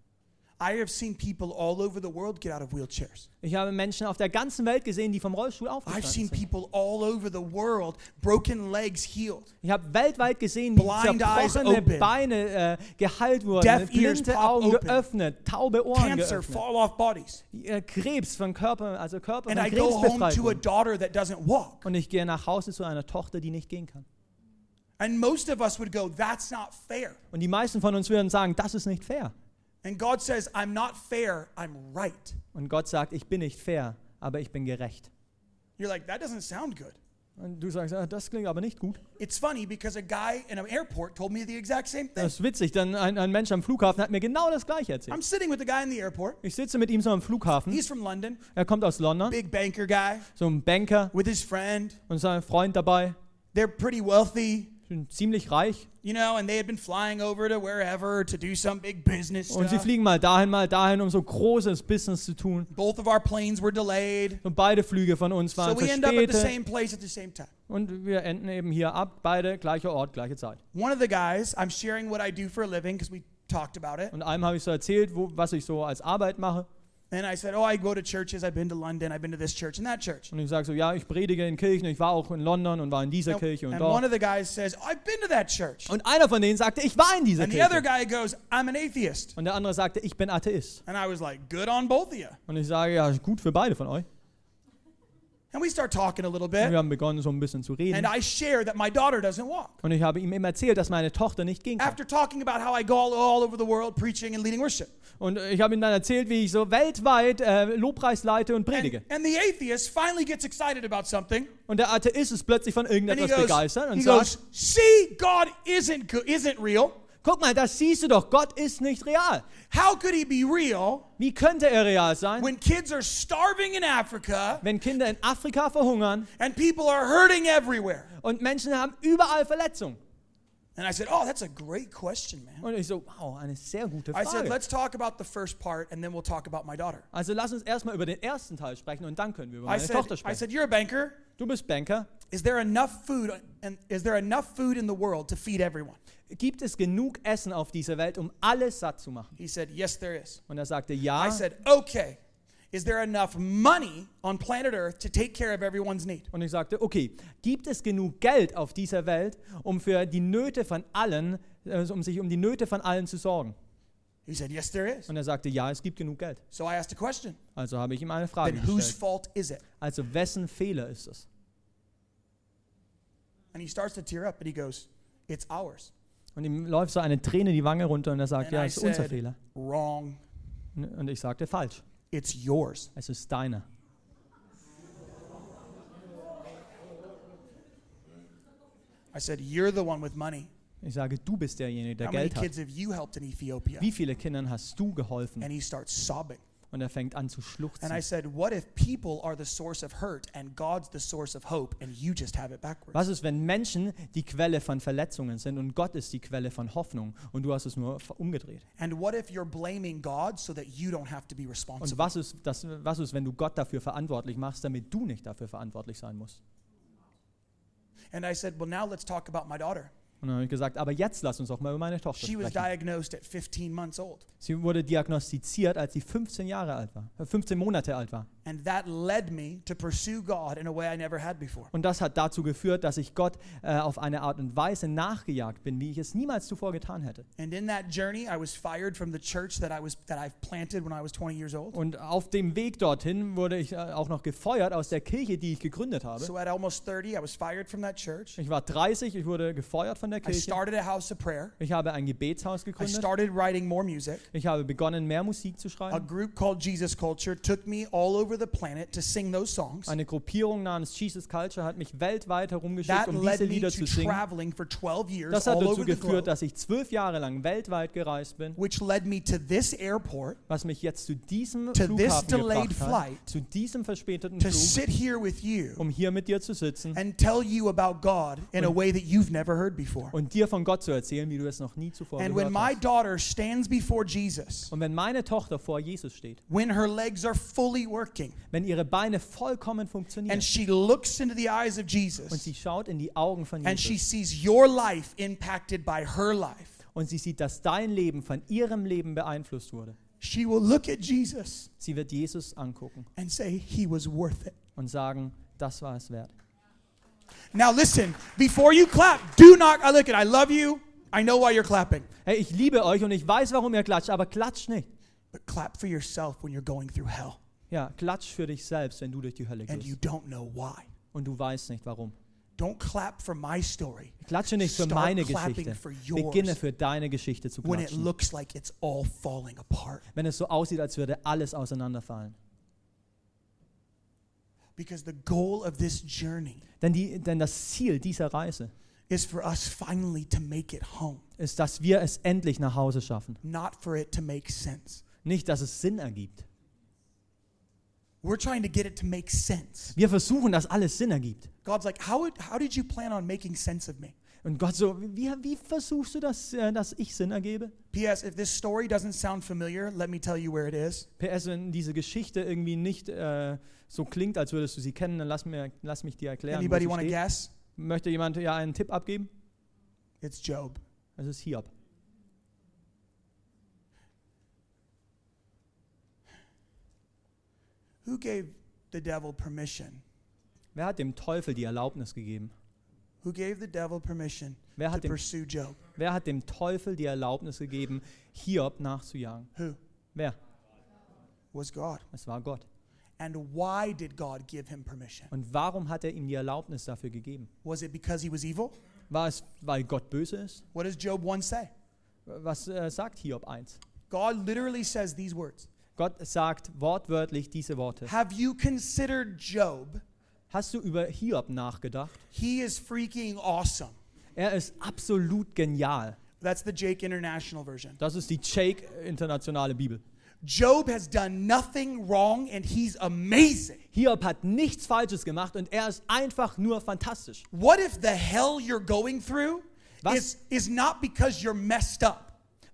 I have seen people all over the world get out of wheelchairs. Ich habe Menschen auf der ganzen Welt gesehen, die vom Rollstuhl I've aufgestanden seen sind. people all over the world, broken legs healed, Ich habe weltweit gesehen, wie Blind eyes zerbrochene open. Beine äh, geheilt wurden, Deaf blinde Augen open. geöffnet, taube Ohren cancer geöffnet, fall off bodies. Krebs von Körper, also Körper And von I go Krebs home befreit to a wurden. daughter that doesn't walk. Und ich gehe nach Hause zu einer Tochter, die nicht gehen kann. And most of us would go, that's not fair. Und die meisten von uns würden sagen, das ist nicht fair. And God says, I'm not fair, I'm right. Und Gott sagt, ich bin nicht fair, aber ich bin gerecht. You're like, that doesn't sound good. Und du sagst, ah, das klingt aber nicht gut. It's funny because a guy in an airport told me the exact same thing. Das ist witzig, denn ein, ein Mensch am Flughafen hat mir genau das gleiche erzählt. I'm sitting with the guy in the airport. Ich sitze mit ihm so am Flughafen. He's from London, Er kommt aus London, big banker guy so ein Banker with his friend. und sein Freund dabei. They're pretty wealthy, Sind ziemlich reich. you know, and they had been flying over to wherever to do some big business Und sie fliegen mal dahin, mal dahin, um so großes Business zu tun. Both of our planes were delayed. Und beide Flüge von uns So waren we end up at the verspätet. same place at the same time. Und wir enden eben hier ab, beide gleicher Ort, gleiche Zeit. One of the guys, I'm sharing what I do for a living because we talked about it. Und einem habe ich so erzählt, wo, was ich so als Arbeit mache. And I said, Oh, I go to churches. I've been to London. I've been to this church and that church. Und ich sage so, ja, ich predige in Kirchen, ich war auch in London und war in dieser And, Kirche und and one dort. of the guys says, I've been to that church. Und einer von denen sagte, ich war in dieser And the other Kirche. guy goes, I'm an atheist. Und der andere sagte, ich bin Atheist. And I was like, Good on both of you. Und ich sage, ja, gut für beide von euch. And we start talking a little Und wir bit. haben begonnen, so ein bisschen zu And reden. I share that my daughter doesn't walk. Und ich habe ihm eben erzählt, dass meine Tochter nicht ging. After talking about how I go all, over the world preaching and leading worship. Und ich habe ihm dann erzählt, wie ich so weltweit äh, Lobpreis leite und And, predige. and the atheist finally gets excited about something. Und der Atheist ist plötzlich von And he irgendetwas goes, begeistert und he sagt, goes, See, God isn't, isn't real. Guck mal, das siehst du doch, Gott ist nicht real. How could he be real Wie könnte er real sein, when kids are starving in Africa wenn Kinder in Afrika verhungern and people are hurting everywhere? und Menschen haben überall Verletzungen? And I said, Oh, that's a great question, man. Und ich so, wow, eine sehr gute I said, Frage. Let's talk about the first part and then we'll talk about my daughter. Also lass uns erstmal über den ersten Teil sprechen und dann können wir über I meine said, Tochter I sprechen. said, You're a banker. Du bist Banker. Is there enough food and is there enough food in the world to feed everyone? Gibt es genug Essen auf dieser Welt, um alles satt zu machen? He said, Yes, there is. Und er sagte, ja. I said, Okay. Is there enough money on planet Earth to take care of everyone's need? Und ich sagte, okay, gibt es genug Geld auf dieser Welt, um für die Nöte von allen, äh, um sich um die Nöte von allen zu sorgen? He said, Yes, there is. Und er sagte, ja, es gibt genug Geld. So I asked a question. Also habe ich ihm eine Frage Then whose gestellt. fault is it? Also wessen Fehler ist es? And he starts to tear up and he goes, It's ours. Und ihm läuft so eine Träne die Wange runter und er sagt, And ja, I es ist unser said, Fehler. Wrong. Und ich sagte, falsch. It's yours. Es ist deiner. I said, You're the one with money. Ich sage, du bist derjenige, der How many Geld hat. kids have you helped in Ethiopia? Wie viele Kindern hast du geholfen? And he starts sobbing. Und er fängt an zu And schluchzen. Said, What if people are the source of hurt and God's the source of hope and you just have it backwards? Was ist, wenn Menschen die Quelle von Verletzungen sind und Gott ist die Quelle von Hoffnung und du hast es nur umgedreht? And what if you're blaming God so that you don't have to be Und responsible? was ist, das, was ist, wenn du Gott dafür verantwortlich machst, damit du nicht dafür verantwortlich sein musst? And I said, Well, now let's talk about my daughter. Und dann habe ich gesagt, aber jetzt lass uns auch mal über meine Tochter She was sprechen. diagnosed at 15 months old. Sie wurde diagnostiziert, als sie 15 Jahre alt war, äh, 15 Monate alt war. And that led me to pursue God in a way I never had before. Und das hat dazu geführt, dass ich Gott äh, auf eine Art und Weise nachgejagt bin, wie ich es niemals zuvor getan hätte. And in that journey, I was fired from the church that I was that I planted when I was 20 years old. Und auf dem Weg dorthin wurde ich äh, auch noch gefeuert aus der Kirche, die ich gegründet habe. So at almost 30, I was fired from that church. Ich war 30, ich wurde gefeuert von der I Kirche. started a house of prayer. Ich habe ein Gebetshaus I gegründet. started writing more music. Ich habe begonnen, mehr Musik zu A schreiben. group called Jesus Culture took me all over the planet to sing those songs. Eine Gruppierung namens Jesus Culture hat mich weltweit herumgeschickt, um diese Lieder zu singen. traveling for 12 years Das hat dazu over geführt, dass ich zwölf Jahre lang weltweit gereist bin, which led me to this airport was mich jetzt zu diesem To Flughafen delayed gebracht hat, flight, zu diesem verspäteten to Flug, sit here with you um hier mit dir zu sitzen and tell you about God in a way that you've never heard before. und dir von Gott zu erzählen, wie du es noch nie zuvor And when gehört my hast. daughter stands before Jesus, Und wenn meine Tochter vor Jesus steht, when her legs are fully working, wenn ihre Beine vollkommen funktionieren and she looks into the eyes of und Jesus, sie schaut in die Augen von and she Jesus sees your life impacted by her life, und sie sieht, dass dein Leben von ihrem Leben beeinflusst wurde, she will look at Jesus sie wird Jesus angucken and say, He was worth it. und sagen, das war es wert. Now, listen, before you clap, do not, I look at, I love you. I know why you're clapping, Hey, ich liebe euch und ich weiß, warum ihr klatscht, aber klatscht nicht. but clap for yourself when you're going through hell Ja, klatsch für dich selbst, wenn du durch die Hölle and you gehst don't know why. und du weißt nicht warum. Don't clap for my story Klatsche nicht für Start meine clapping Geschichte. for yours. Beginne für deine Geschichte zu when it klatschen. looks like it's all falling apart. Wenn es so aussieht, als würde alles auseinanderfallen. Because the goal of this journey Denn, die, denn das Ziel dieser Reise is for us finally to make it home, ist, dass wir es endlich nach Hause schaffen. not for it to make sense. Nicht, dass es Sinn ergibt. We're trying to get it to make sense. Wir versuchen, dass alles Sinn ergibt. God's like, how, how did you plan on making sense of me? Und Gott so, wie, wie versuchst du das, äh, dass ich Sinn ergebe? P.S. If this story doesn't sound familiar, let me tell you where it is. PS, wenn diese Geschichte irgendwie nicht äh, so klingt, als würdest du sie kennen, dann lass, mir, lass mich dir erklären. Wo Anybody want to guess? Möchte jemand ja einen Tipp abgeben? It's Job. Es ist Hiob. Who gave the devil permission? Wer hat dem Teufel die Erlaubnis gegeben? Who gave the devil permission Wer to hat dem, pursue Job? wer hat dem Teufel die Erlaubnis gegeben, Hiob nachzujagen? Who? Wer? Was God. Es war Gott. And why did God give him permission? Und warum hat er ihm die Erlaubnis dafür gegeben? Was it because he was evil? War es, weil Gott böse ist? What does Job 1 say? Was äh, sagt Hiob 1? God literally says these words Gott sagt wortwörtlich diese Worte. Have you considered Job? Hast du über Hiob nachgedacht? He is freaking awesome. Er ist absolut genial. That's the Jake International version. Das ist die Jake internationale Bibel. Job has done nothing wrong and he's amazing. Hiob hat nichts Falsches gemacht und er ist einfach nur fantastisch. What if the hell you're going through Was? is, is not because you're messed up?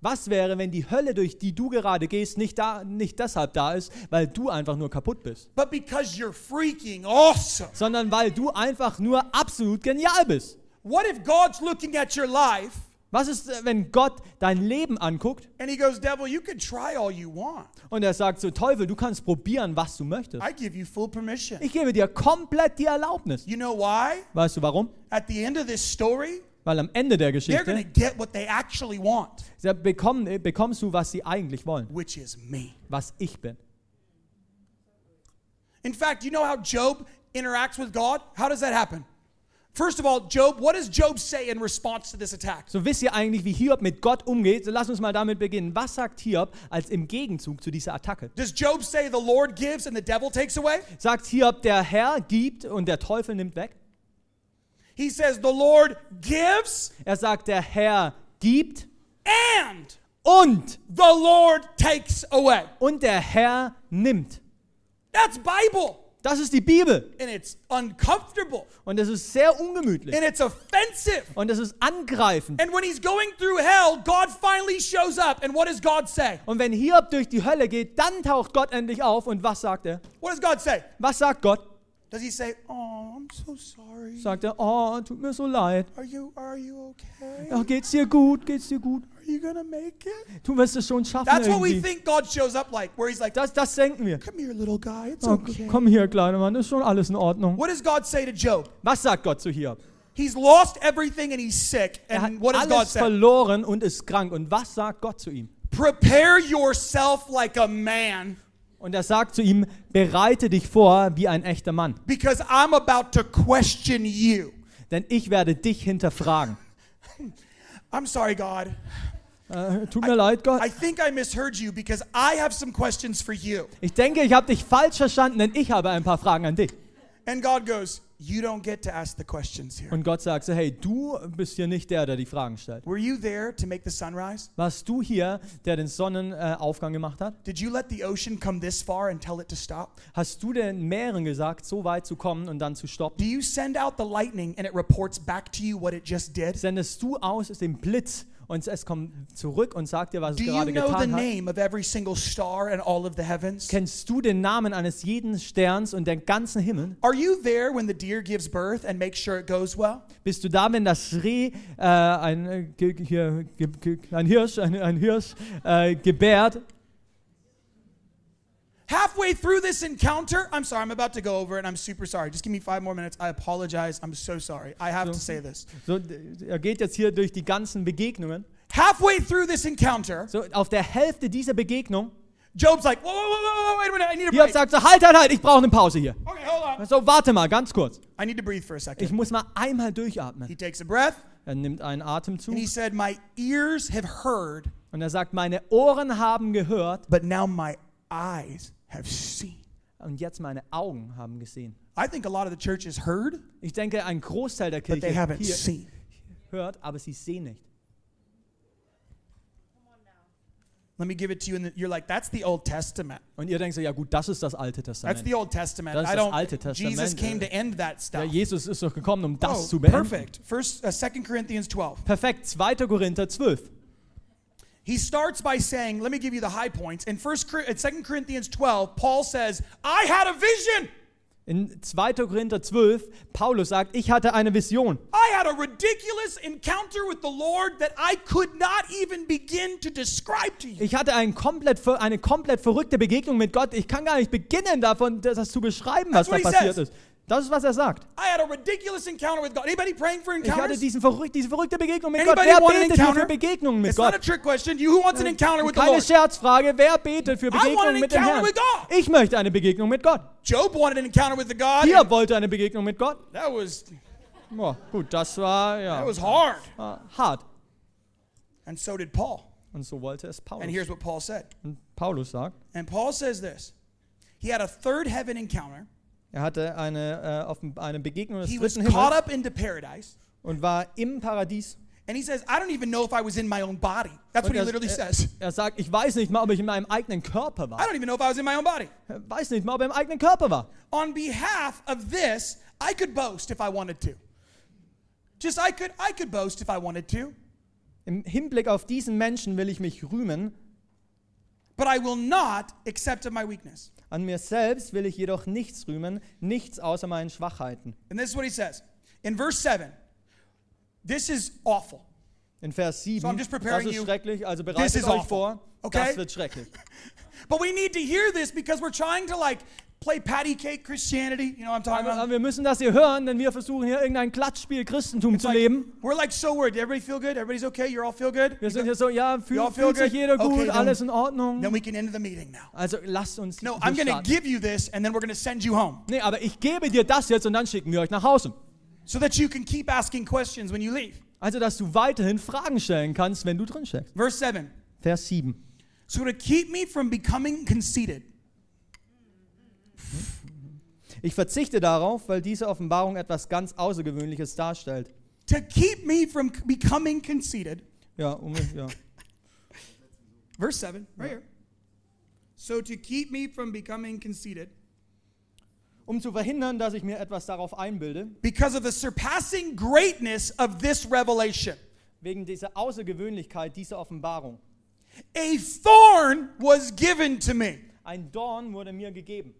Was wäre, wenn die Hölle, durch die du gerade gehst, nicht, da, nicht deshalb da ist, weil du einfach nur kaputt bist, but because you're freaking awesome. sondern weil du einfach nur absolut genial bist? What if God's looking at your life Was ist, äh, wenn Gott dein Leben anguckt and he goes, Devil, you can try all you want. und er sagt so, Teufel, du kannst probieren, was du möchtest. I give you full permission. Ich gebe dir komplett die Erlaubnis. You know why? Weißt du warum? At the end of this story, Weil am Ende der they're Geschichte get what they actually want, bekommen, äh, bekommst du, was sie eigentlich wollen, which is me. was ich bin. In fact, you know how Job interacts with God? How does that happen? First of all, Job, what does Job say in response to this attack? So wisst ihr eigentlich, wie Hiob mit Gott umgeht? So lass uns mal damit beginnen. Was sagt Hiob als im Gegenzug zu dieser Attacke? Does Job say the Lord gives and the devil takes away? Sagt Hiob, der Herr gibt und der Teufel nimmt weg? He says the Lord gives Er sagt, der Herr gibt and und the Lord takes away. und der Herr nimmt. That's Bible. Das ist die Bibel And it's uncomfortable und es ist sehr ungemütlich and it's offensive. und es ist angreifend. And when he's going through hell, God finally shows up. And what does God say? Und wenn Hiob durch die Hölle geht, dann taucht Gott endlich auf und was sagt er? What does God say? Was sagt Gott? Does he say, "Oh, I'm so sorry. Sagt er, oh, tut mir so leid. Are you are you okay? Ja, geht's dir gut? Geht's dir gut? Are you going to make it?" Du wirst es schon schaffen That's what we irgendwie. think God shows up like, where he's like, Das, das denken wir. "Come here, little guy. It's Oh, okay." komm hier, kleiner Mann, ist schon alles in Ordnung. What does God say to Job? Was sagt Gott zu Hiob? He's lost everything and he's sick. Er hat And what does God alles say? verloren und ist krank. Und was sagt Gott zu ihm? Prepare yourself like a man Und er sagt zu ihm, bereite dich vor wie ein echter Mann, because I'm about to question you. denn ich werde dich hinterfragen. (laughs) I'm sorry, God. Äh, tut mir leid, Gott. I think I misheard you because I have some questions for you. Ich denke, ich habe dich falsch verstanden, denn ich habe ein paar Fragen an dich. And God goes, You don't get to ask the questions here. Und Gott sagt so, hey, du bist hier nicht der, der die Fragen stellt. Were you there to make the sunrise? Warst du hier, der den Sonnenaufgang gemacht hat? Did you let the ocean come this far and tell it to stop? Hast du den Meeren gesagt, so weit zu kommen und dann zu stoppen? Do you send out the lightning and it reports back to you what it just did? Sendest du aus den Blitz und es kommt zurück und sagt dir, was es Do you gerade know getan hat? name of every single star and all of the heavens? Kennst du den Namen eines jeden Sterns und den ganzen Himmel? Are you there when the deer gives birth and makes sure it goes well? Bist du da, wenn das Reh, äh, ein, äh, ge, hier, ge, ge, ein Hirsch, ein, ein Hirsch äh, gebärt? Halfway through this encounter, I'm sorry, I'm about to go over it. I'm super sorry. Just give me five more minutes. I apologize. I'm so sorry. I have to say this. So, er geht jetzt hier durch die ganzen Begegnungen. Halfway through this encounter, So, auf der Hälfte dieser Begegnung, Job's like, whoa, whoa, whoa, whoa, wait a minute, I need a break. sagt so, halt, halt, halt, ich brauche eine Pause hier. Okay, hold on. So, warte mal, ganz kurz. I need to breathe for a second. Ich muss mal einmal durchatmen. He takes a breath Er nimmt einen Atemzug and he said, My ears have heard, und er sagt, meine Ohren haben gehört but now my eyes have seen. und jetzt meine Augen haben gesehen. I think a lot of the church has heard, Ich denke, ein Großteil der but they Kirche haven't hier seen. hört, aber sie sehen nicht. Let me give it to you, and you're like, That's the Old Testament. Und ihr denkt so, ja gut, das ist das Alte That's Testament. the Old Testament. Das ist I das don't. Alte Testament, Jesus came to end that Ja, stuff. Jesus ist doch gekommen, um das Oh, zu beenden. perfect. First, uh, 2 Corinthians 12. Perfekt, 2. Korinther 12. He starts by saying, let me give you the high points. In First, Cor- in 2 Corinthians 12, Paul says, I had a vision. In 2. Korinther 12, Paulus sagt, ich hatte eine Vision. I had a ridiculous encounter with the Lord that I could not even begin to describe to you. Ich hatte ein komplett, eine komplett verrückte Begegnung mit Gott. Ich kann gar nicht beginnen davon, das, zu beschreiben, was That's da passiert says. ist. Das ist, was er sagt. Ich hatte diesen verrück diese verrückte Begegnung mit Gott. Anybody Wer want an betet für Begegnungen mit It's Gott? Keine? Scherzfrage. Wer betet für Begegnungen mit dem Herrn? Ich möchte eine Begegnung mit Gott. Job and wollte eine Begegnung mit Gott. That was Ja, gut, das war ja that was hard. war hart. And so did Paul. Und so wollte es Paulus. And here's what Paul said. Und Paulus sagt, And Paul says this. He had a third heaven encounter. Er hatte eine, äh, auf eine Begegnung des He was dritten caught Himmels up into paradise. und war im Paradies. And he says, I don't even know if I was in my own body. That's Und what he er, literally er, says. er sagt, ich weiß nicht mal, ob ich in meinem eigenen Körper I war. don't even know if I was in my own body. Er weiß nicht mal, ob er im eigenen Körper war. On behalf of this, I could boast if I wanted to. Just I could I could boast if I wanted to, Im Hinblick auf diesen Menschen will ich mich rühmen. But I will not accept of my weakness. An mir selbst will ich jedoch nichts rühmen, nichts außer meinen Schwachheiten. And this is what he says. In verse 7. This is awful. In Vers 7, So I'm just das preparing ist schrecklich, also This bereitet is euch awful. vor, Okay? das wird schrecklich. (laughs) But we need to hear this because we're trying to like play patty cake Christianity. You know what I'm talking about? wir müssen das hier hören, denn wir versuchen hier irgendein Klatschspiel Christentum zu Like, leben. we're like so worried. Everybody feel good? Everybody's okay? You're all feel good? Wir sind hier so, ja, fühl, fühlt sich good? jeder gut, Okay, then- alles in Ordnung. Then we can end the meeting now. Also lasst uns No, I'm going to give you this and then we're going to send you home Nee, aber ich gebe dir das jetzt und dann schicken wir euch nach Hause. so that you can keep asking questions when you leave. Also, dass du weiterhin Fragen stellen kannst, wenn du drin steckst. Verse 7. Vers 7. So to keep me from becoming conceited. Ich verzichte darauf, weil diese Offenbarung etwas ganz Außergewöhnliches darstellt. To keep me from becoming conceited. Ja, um, ja. (laughs) Verse 7, right here. So to keep me from becoming conceited um zu verhindern, dass ich mir etwas darauf einbilde, because of the surpassing greatness of this revelation. wegen dieser Außergewöhnlichkeit dieser Offenbarung. A thorn was given to me. Ein Dorn wurde mir gegeben.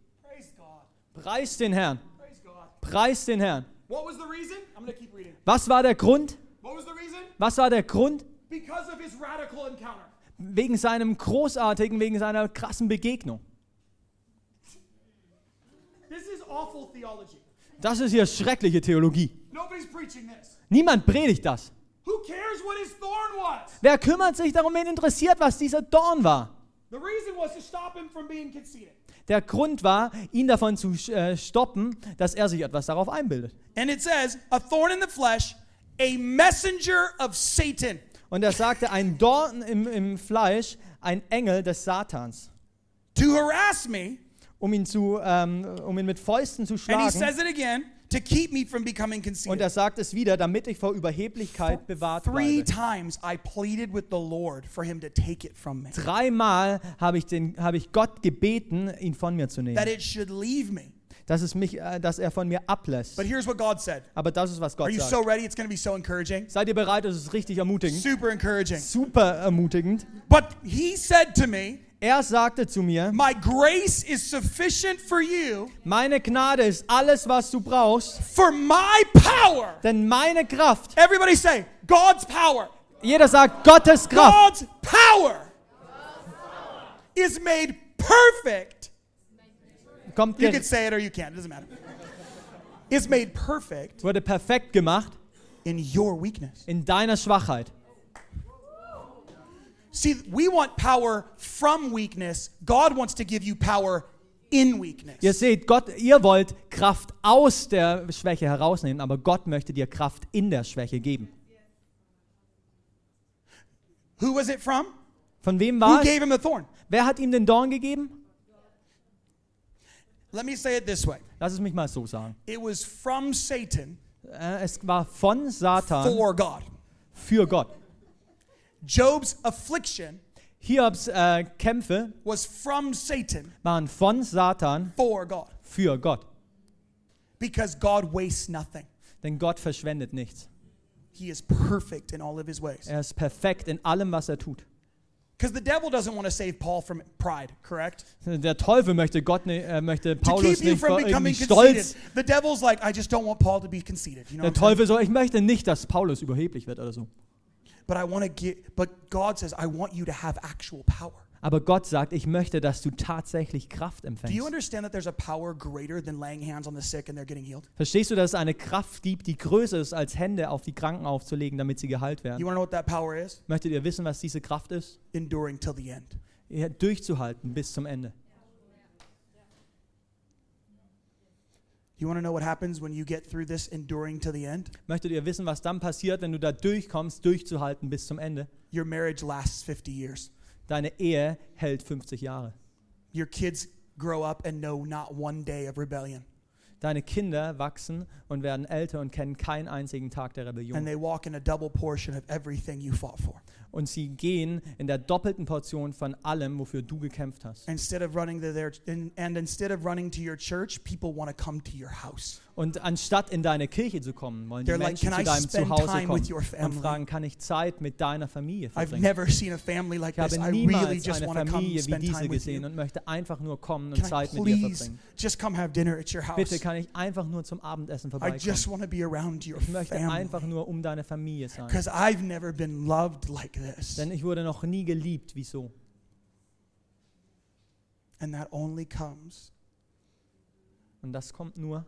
Preis den Herrn. Preis den Herrn. What was the reason? I'm going to keep reading. Was war der Grund? What was the reason? Was war der Grund? Because of his radical encounter. Wegen seinem großartigen, wegen seiner krassen Begegnung. This is awful theology. Das ist hier schreckliche Theologie. Nobody's preaching this. Niemand predigt das. Who cares what his thorn was? Wer kümmert sich darum, wen interessiert, was dieser Dorn war? The reason was to stop him from being conceited. Der Grund war, ihn davon zu äh, stoppen, dass er sich etwas darauf einbildet. And it says, a thorn in the flesh, a messenger of Satan. Und er sagte, ein Dorn im, im Fleisch, ein Engel des Satans, to harass me, um ihn, zu, ähm, um ihn mit Fäusten zu and he schlagen. says it again, to keep me from becoming Und conceited. er sagt es wieder, damit ich vor Überheblichkeit bewahrt Three bleibe. times I pleaded with the Lord for him to take it from me, Dreimal habe ich, den- habe ich Gott gebeten, ihn von mir zu that nehmen. it should leave me. Dass, es mich, äh, dass er von mir ablässt. But here's what God said. Aber das ist, was Are Gott you sagt. so ready? It's going to be so encouraging. Seid ihr bereit? Das ist richtig ermutigend. Super encouraging. Super ermutigend. But he said to me, Er sagte zu mir, My grace is sufficient for you, meine Gnade ist alles, was du brauchst, for my power. denn meine Kraft, Everybody say, God's power. jeder sagt Gottes Kraft, God's power is made perfect. kommt You can say it or you can't, it doesn't matter. It's made perfect wurde perfekt gemacht in your weakness. in deiner Schwachheit. See, we want power from weakness. God wants to give you power in weakness. Ihr seht, Gott, ihr wollt Kraft aus der Schwäche herausnehmen, aber Gott möchte dir Kraft in der Schwäche geben. Who was it from? Von wem Who war es? gave him the thorn? Wer hat ihm den Dorn gegeben? Let me say it this way. Lass es mich mal so sagen. It was from Satan Äh, Es war von Satan for God. für Gott. Job's affliction Hiobs äh, Kämpfe was from Satan waren von Satan for God. für Gott. Because God wastes nothing. Denn Gott verschwendet nichts. He is perfect in all of his ways. Er ist perfekt in allem, was er tut. Because the devil doesn't want to save Paul from pride, correct? Der Teufel möchte Gott, ne- äh, möchte Paulus nicht irgendwie stolz. The devil's like, I just don't want Paul to be conceited. You know Der? Teufel so, ich möchte nicht, dass Paulus überheblich wird oder so. But I want to get, but God says, I want you to have actual power. Aber Gott sagt, ich möchte, dass du tatsächlich Kraft Do you empfängst. understand that there's a power greater than laying hands on the sick and they're getting healed? Verstehst du, dass es eine Kraft gibt, die größer ist, als Hände auf die Kranken aufzulegen, damit sie geheilt You werden? want to know what that power is? Möchtet ihr wissen, was diese Kraft ist? Enduring till the end. Ja, Durchzuhalten bis zum Ende. You want to know what happens when you get through this enduring till the end? Möchtet ihr wissen, was dann passiert, wenn du da durchkommst, durchzuhalten bis zum Ende? Your marriage lasts 50 years. Deine Ehe hält 50 Jahre. Your kids grow up and know not one day of rebellion. Deine Kinder wachsen und werden älter und kennen keinen einzigen Tag der And Rebellion. they walk in a double portion of everything you fought for. Und sie gehen in der doppelten Portion von allem, wofür du gekämpft hast. Instead of running to their and, and instead of running to your church, people want to come to your house. Und anstatt in deine Kirche zu kommen, wollen die They're like, Menschen "Can I zu deinem Zuhause kommen und family?" fragen, kann ich Zeit mit deiner Familie I've verbringen? never seen a family like Ich habe really niemals just eine want to come Familie wie diese gesehen und möchte einfach nur kommen und Can Zeit mit dir verbringen. just come have dinner at your house? Bitte kann ich einfach nur zum Abendessen I vorbeikommen. Ich möchte einfach family. nur um deine Familie sein. Because I've never been loved like this. Denn ich wurde noch nie geliebt. Wieso? And that only comes Und das kommt nur,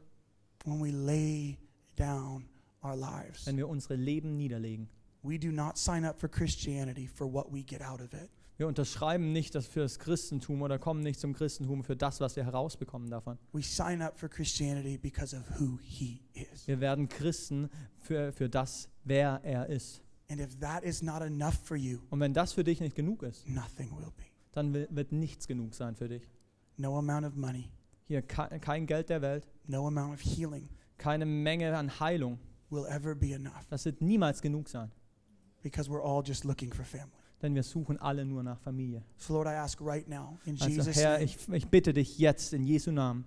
when we lay down our lives. wenn wir unsere Leben niederlegen. We do not sign up for Christianity for what we get out of it. Wir unterschreiben nicht das für das Christentum oder kommen nicht zum Christentum für das, was wir herausbekommen davon. We sign up for Christianity because of who He is. Wir werden Christen für, für das, wer er ist. And if that is not enough for you, Und wenn das für dich nicht genug ist, nothing will be. dann wi- wird nichts genug sein für dich. No amount of money, Hier ke- kein Geld der Welt, no amount of healing keine Menge an Heilung. will ever be enough Das wird niemals genug sein. because we're all just looking for family. Denn wir suchen alle nur nach Familie. So, Lord, I ask right now, in Also Jesus' Herr, name, ich, ich bitte dich jetzt in Jesu Namen,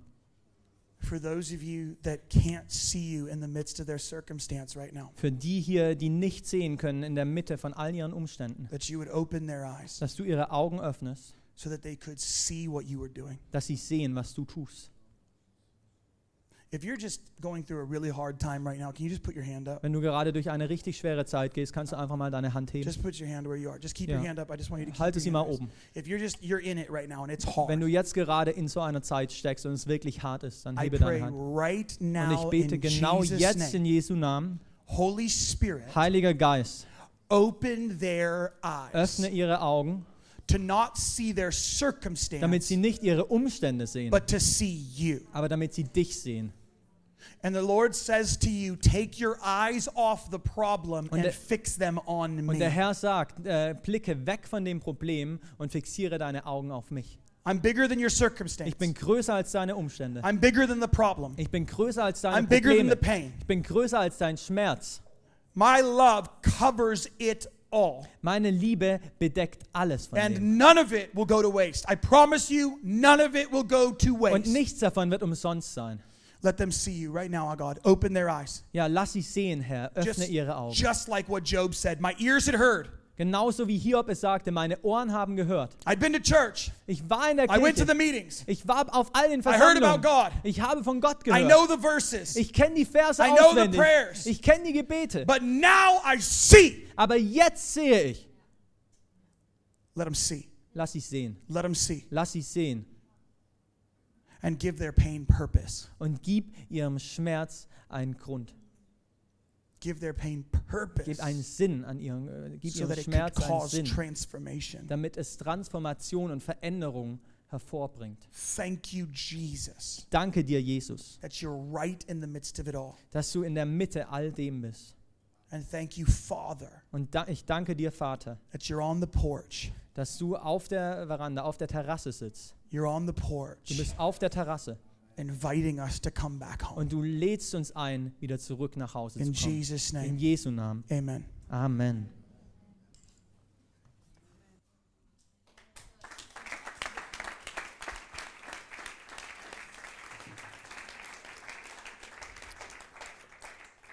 for those of you that can't see you in the midst of their circumstance right now, für die hier, die nicht sehen können in der Mitte von all ihren Umständen, that you would open their eyes dass du ihre Augen öffnest, so that they could see what you were doing. dass sie sehen, was du tust. Wenn du gerade durch eine richtig schwere Zeit gehst, kannst du einfach mal deine Hand heben. Just put your hand where you are. Just keep Ja. your hand up. I just want you to keep Halte sie mal oben. If you're just you're in it right now and it's hard, Wenn du jetzt gerade in so einer Zeit steckst und es wirklich hart ist, dann hebe deine Hand. right Und now ich bete genau Jesus' jetzt name, in Jesu Namen, Holy Spirit, Heiliger Geist, open their eyes öffne ihre Augen, to not see their damit circumstance, sie nicht ihre Umstände sehen, but to see you. aber damit sie dich sehen. And the Lord says to you, take your eyes off the problem Und and der- fix them on Und der me. Herr sagt, äh, blicke weg von dem Problem und fixiere deine Augen auf mich. I'm bigger than your circumstance. Ich bin größer als deine Umstände. I'm bigger than the problem. Ich bin größer als deine I'm bigger than Probleme. the pain. Ich bin größer als dein Schmerz. My love covers it all. Meine Liebe bedeckt alles von dem. And none of it will go to waste. I promise you, none of it will go to Und waste. nichts davon wird umsonst sein. Let them see you right now, oh God. Open their eyes. Ja, lass sie sehen, Herr. Öffne Just, ihre Augen. just like what Job said. My ears had heard. Genauso wie Hiob es sagte, meine Ohren haben gehört. I'd been to church. Ich war in der Kirche. I went to the meetings. Ich war auf all den I heard about God. Ich habe von Gott gehört. I know the verses. Ich kenne die Verse I know the prayers. Ich kenne die Gebete. But now I see. Aber jetzt sehe ich. Let them see. Lass sie sehen. Let them see. Lass sie sehen. And give their pain purpose. Und gib ihrem Schmerz einen Grund. Give their pain purpose. Gib einen Sinn an ihren, äh, gib so ihrem Schmerz einen Sinn, transformation. damit es Transformation und Veränderung hervorbringt. Thank you, Jesus, Danke dir, Jesus, that you're right in the midst of it all. dass du in der Mitte all dem bist. And thank you, Father, Und da, ich danke dir, Vater, that you're on the porch. dass du auf der Veranda, auf der Terrasse sitzt. You're on the Du porch, bist auf der Terrasse inviting us to come back home. und du lädst uns ein, wieder zurück nach Hause In zu kommen. Jesus' In name, Jesu Namen. amen. Amen.